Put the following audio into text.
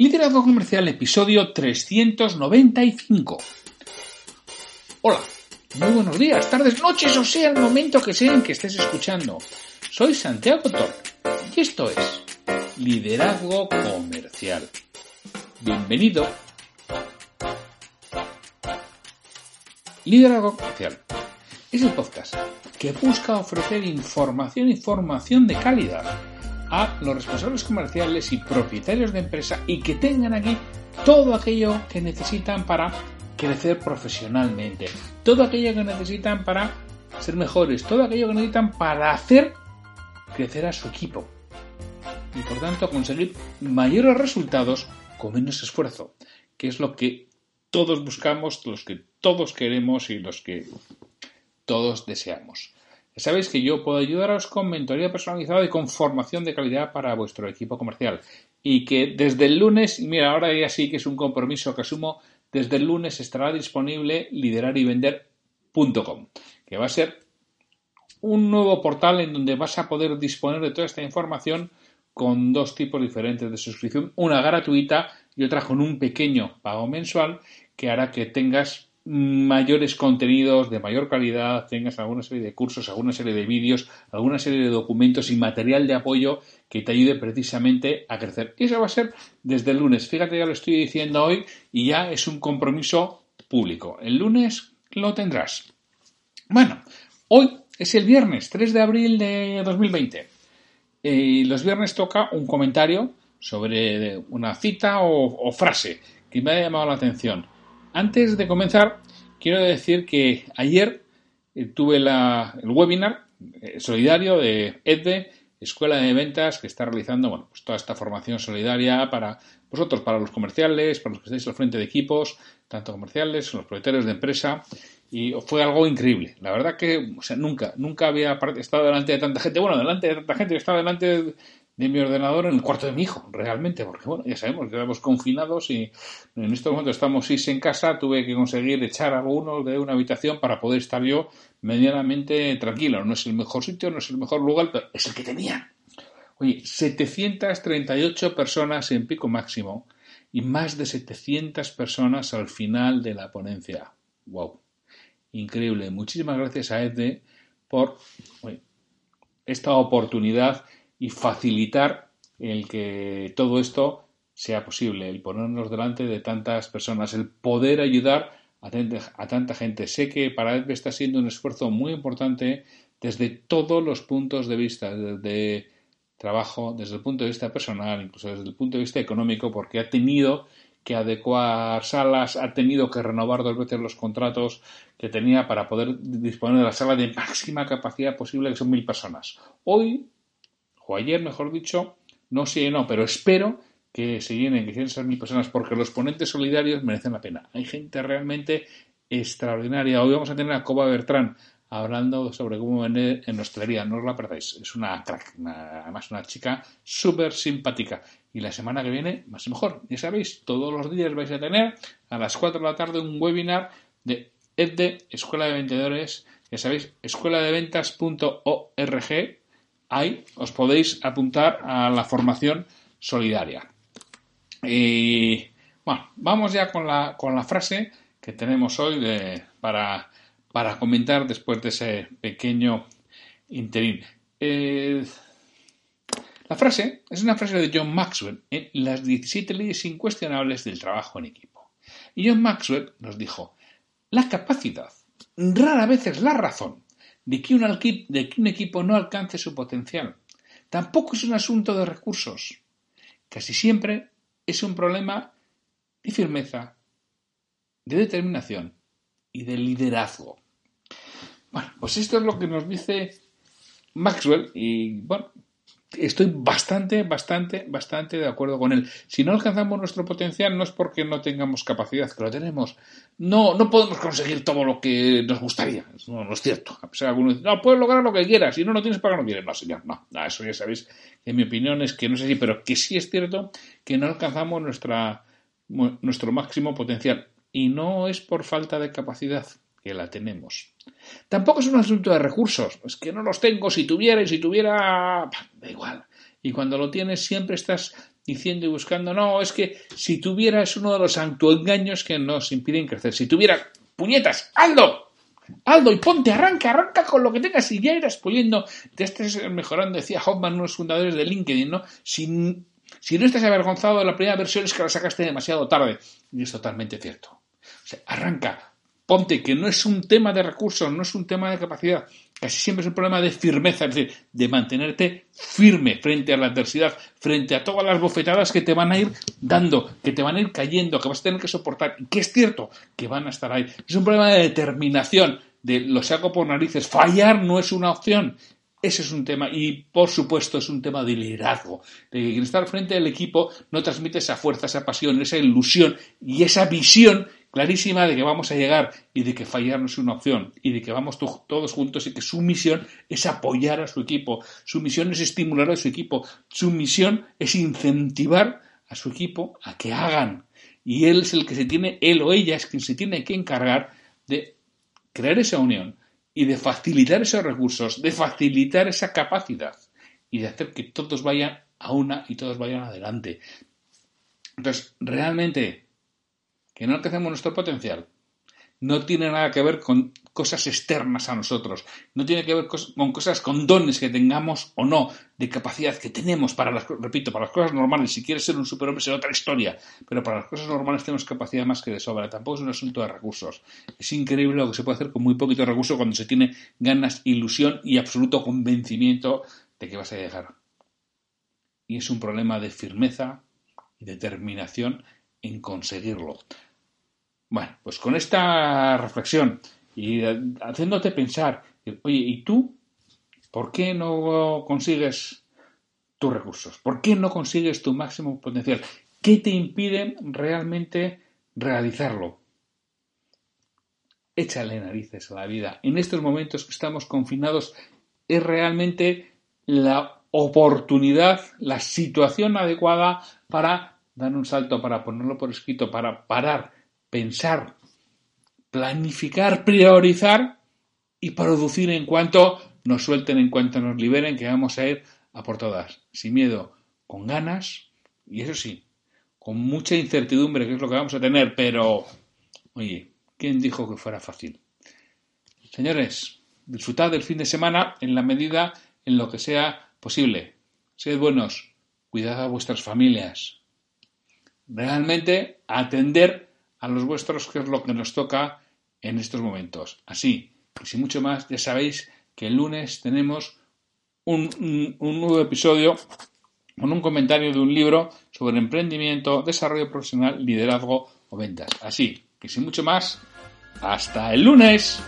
Liderazgo Comercial, episodio 395. Hola, muy buenos días, tardes, noches, o sea el momento que sea en que estés escuchando. Soy Santiago Torre y esto es Liderazgo Comercial. Bienvenido. Liderazgo Comercial es el podcast que busca ofrecer información y formación de calidad a los responsables comerciales y propietarios de empresa y que tengan aquí todo aquello que necesitan para crecer profesionalmente, todo aquello que necesitan para ser mejores, todo aquello que necesitan para hacer crecer a su equipo y por tanto conseguir mayores resultados con menos esfuerzo, que es lo que todos buscamos, los que todos queremos y los que todos deseamos. Sabéis que yo puedo ayudaros con mentoría personalizada y con formación de calidad para vuestro equipo comercial. Y que desde el lunes, mira, ahora ya sí que es un compromiso que asumo, desde el lunes estará disponible liderarivender.com, que va a ser un nuevo portal en donde vas a poder disponer de toda esta información con dos tipos diferentes de suscripción, una gratuita y otra con un pequeño pago mensual que hará que tengas mayores contenidos de mayor calidad, tengas alguna serie de cursos, alguna serie de vídeos, alguna serie de documentos y material de apoyo que te ayude precisamente a crecer. Y eso va a ser desde el lunes. Fíjate, ya lo estoy diciendo hoy y ya es un compromiso público. El lunes lo tendrás. Bueno, hoy es el viernes 3 de abril de 2020. Y los viernes toca un comentario sobre una cita o, o frase que me ha llamado la atención. Antes de comenzar, quiero decir que ayer eh, tuve el webinar eh, solidario de EDVE, Escuela de Ventas, que está realizando bueno, pues toda esta formación solidaria para vosotros, para los comerciales, para los que estáis al frente de equipos, tanto comerciales, los propietarios de empresa, y fue algo increíble. La verdad que, nunca, nunca había estado delante de tanta gente. Bueno, delante de tanta gente, estaba delante de, mi ordenador en el cuarto de mi hijo, realmente, porque bueno, ya sabemos que estamos confinados y en este momento estamos seis en casa, tuve que conseguir echar a algunos de una habitación para poder estar yo medianamente tranquilo. No es el mejor sitio, no es el mejor lugar, pero es el que tenía. Oye, 738 personas en pico máximo y más de 700 personas al final de la ponencia. ¡Wow! Increíble. Muchísimas gracias a Ed por esta oportunidad y facilitar el que todo esto sea posible, el ponernos delante de tantas personas, el poder ayudar a, tanta gente. Sé que para EDVE está siendo un esfuerzo muy importante desde todos los puntos de vista, desde trabajo, desde el punto de vista personal, incluso desde el punto de vista económico, porque ha tenido que adecuar salas, ha tenido que renovar dos veces los contratos que tenía para poder disponer de la sala de máxima capacidad posible, que son mil personas. Hoy o ayer, mejor dicho, no sé, no, pero espero que se llenen, que quieran ser mil personas, porque los ponentes solidarios merecen la pena. Hay gente realmente extraordinaria. Hoy vamos a tener a Coba Bertrán hablando sobre cómo vender en hostelería. No os la perdáis. Es una crack, además una chica súper simpática. Y la semana que viene, más y mejor. Ya sabéis, todos los días vais a tener a las 4 de la tarde un webinar de EDDE, Escuela de Vendedores. Ya sabéis, escueladeventas.org ahí os podéis apuntar a la formación solidaria. Y bueno, vamos ya con la, con la frase que tenemos hoy para, para, comentar después de ese pequeño interín. Eh, la frase es una frase de John Maxwell en Las 17 leyes incuestionables del trabajo en equipo. Y John Maxwell nos dijo, la capacidad rara vez la razón, de que, un equipo no alcance su potencial. Tampoco es un asunto de recursos. Casi siempre es un problema de firmeza, de determinación y de liderazgo. Bueno, pues esto es lo que nos dice Maxwell y bueno, estoy bastante, bastante, bastante de acuerdo con él. Si no alcanzamos nuestro potencial no es porque no tengamos capacidad, que lo tenemos. No, no podemos conseguir todo lo que nos gustaría. No, no es cierto. A pesar de algunos no, puedes lograr lo que quieras. Si no lo tienes para que no quieres. No, señor, no. no. Eso ya sabéis en mi opinión es que no sé si, pero que sí es cierto que no alcanzamos nuestra, nuestro máximo potencial. Y no es por falta de capacidad, que la tenemos. Tampoco es un asunto de recursos, es que no los tengo, si tuviera y si tuviera, da igual. Y cuando lo tienes siempre estás diciendo y buscando, no, es que si tuviera es uno de los autoengaños que nos impiden crecer. Si tuviera puñetas, Aldo, Aldo, y ponte, arranca, arranca con lo que tengas y ya irás puliendo, te estés mejorando, decía Hoffman, uno de los fundadores de LinkedIn, ¿no? Si, si no estás avergonzado de la primera versión es que la sacaste demasiado tarde. Y es totalmente cierto. O sea, arranca, ponte, que no es un tema de recursos, no es un tema de capacidad, casi siempre es un problema de firmeza, es decir, de mantenerte firme frente a la adversidad, frente a todas las bofetadas que te van a ir dando, que te van a ir cayendo, que vas a tener que soportar, y que es cierto que van a estar ahí. Es un problema de determinación, de lo saco por narices, fallar no es una opción. Ese es un tema y, por supuesto, es un tema de liderazgo, de que estar frente al equipo no transmite esa fuerza, esa pasión, esa ilusión y esa visión clarísima de que vamos a llegar y de que fallar no es una opción y de que vamos todos juntos y que su misión es apoyar a su equipo, su misión es estimular a su equipo, su misión es incentivar a su equipo a que hagan y él es el que se tiene, él o ella es quien se tiene que encargar de crear esa unión y de facilitar esos recursos, de facilitar esa capacidad y de hacer que todos vayan a una y todos vayan adelante. Entonces, realmente que no alcancemos nuestro potencial, no tiene nada que ver con cosas externas a nosotros, no tiene que ver con cosas, con dones que tengamos o no, de capacidad que tenemos para las, repito, para las cosas normales, si quieres ser un superhombre será otra historia, pero para las cosas normales tenemos capacidad más que de sobra, tampoco es un asunto de recursos. Es increíble lo que se puede hacer con muy poquito recurso cuando se tiene ganas, ilusión y absoluto convencimiento de que vas a llegar. Y es un problema de firmeza y determinación en conseguirlo. Bueno, pues con esta reflexión y haciéndote pensar, oye, ¿y tú por qué no consigues tus recursos? ¿Por qué no consigues tu máximo potencial? ¿Qué te impide realmente realizarlo? Échale narices a la vida. En estos momentos que estamos confinados es realmente la oportunidad, la situación adecuada para dar un salto, para ponerlo por escrito, para parar pensar, planificar, priorizar y producir en cuanto nos suelten, en cuanto nos liberen, que vamos a ir a por todas, sin miedo, con ganas y eso sí, con mucha incertidumbre, que es lo que vamos a tener, pero, oye, ¿quién dijo que fuera fácil? Señores, disfrutad del fin de semana en la medida en lo que sea posible. Sed buenos, cuidad a vuestras familias. Realmente atender a los vuestros, que es lo que nos toca en estos momentos. Así, y sin mucho más, ya sabéis que el lunes tenemos un, nuevo episodio con un comentario de un libro sobre emprendimiento, desarrollo profesional, liderazgo o ventas. Así que sin mucho más, hasta el lunes.